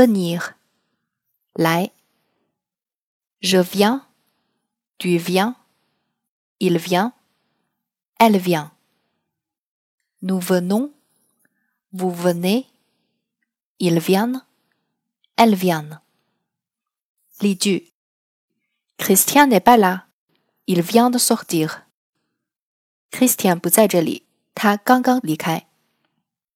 venir. Je viens. Tu viens. Il vient. Elle vient. Nous venons. Vous venez. Ils viennent. Elles viennent. 例句 Christian n'est pas là. Il vient de sortir. Christian 不在这里。他刚刚离开。